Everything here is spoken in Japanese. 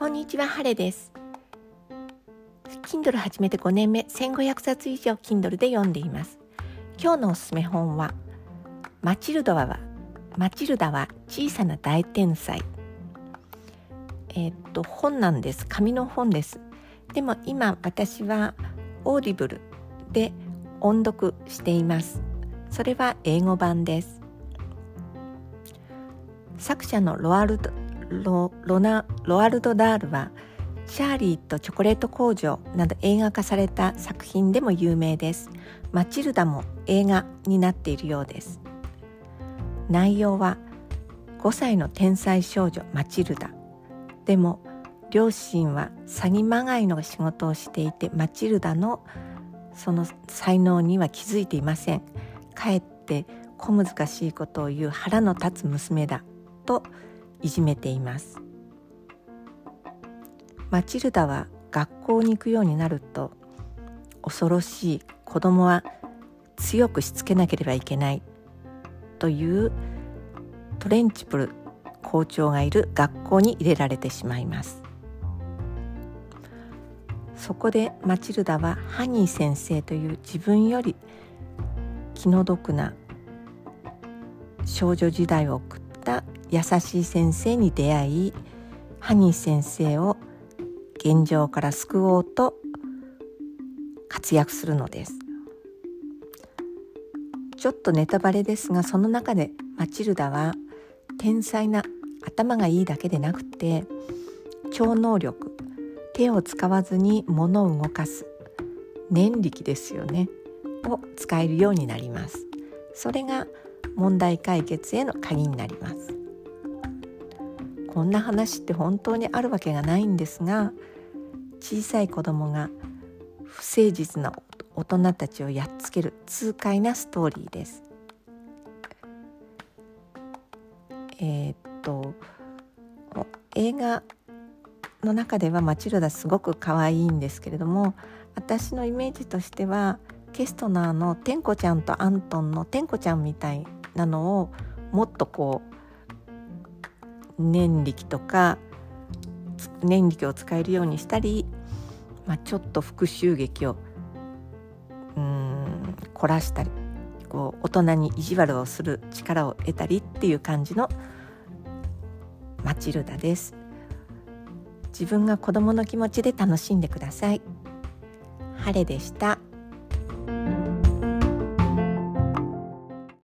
こんにちは、ハレです。Kindle 始めて5年目、1500冊以上 Kindle で読んでいます。今日のおすすめ本は、マチルダは、マチルダは小さな大天才。えー、っと、本なんです。紙の本です。でも今私は Audible で音読しています。それは英語版です。作者のロアルドロナロアルド・ダールは「チャーリーとチョコレート工場」など映画化された作品でも有名です。マチルダも映画になっているようです。内容は5歳の天才少女マチルダ。でも両親は詐欺まがいの仕事をしていてマチルダのその才能には気づいていません。かえって小難しいことを言う腹の立つ娘だ。といじめています。マチルダは学校に行くようになると恐ろしい子供は強くしつけなければいけないというトレンチプル校長がいる学校に入れられてしまいます。そこでマチルダはハニー先生という自分より気の毒な少女時代を送った優しい先生に出会いハニー先生を現状から救おうと活躍するのです。ちょっとネタバレですがその中でマチルダは天才な頭がいいだけでなくて超能力手を使わずに物を動かす念力ですよねを使えるようになります。それが問題解決への鍵になります。こんな話って本当にあるわけがないんですが小さい子供が不誠実な大人たちをやっつける痛快なストーリーです。えー、っと映画の中ではマチルダすごく可愛いんですけれども私のイメージとしてはケストナーのテンコちゃんとアントンのテンコちゃんみたいなのをもっとこう念力とか念力を使えるようにしたり、まあ、ちょっと復讐劇をうん凝らしたりこう大人に意地悪をする力を得たりっていう感じのマチルダです。自分が子供の気持ちで楽しんでください。晴れでした。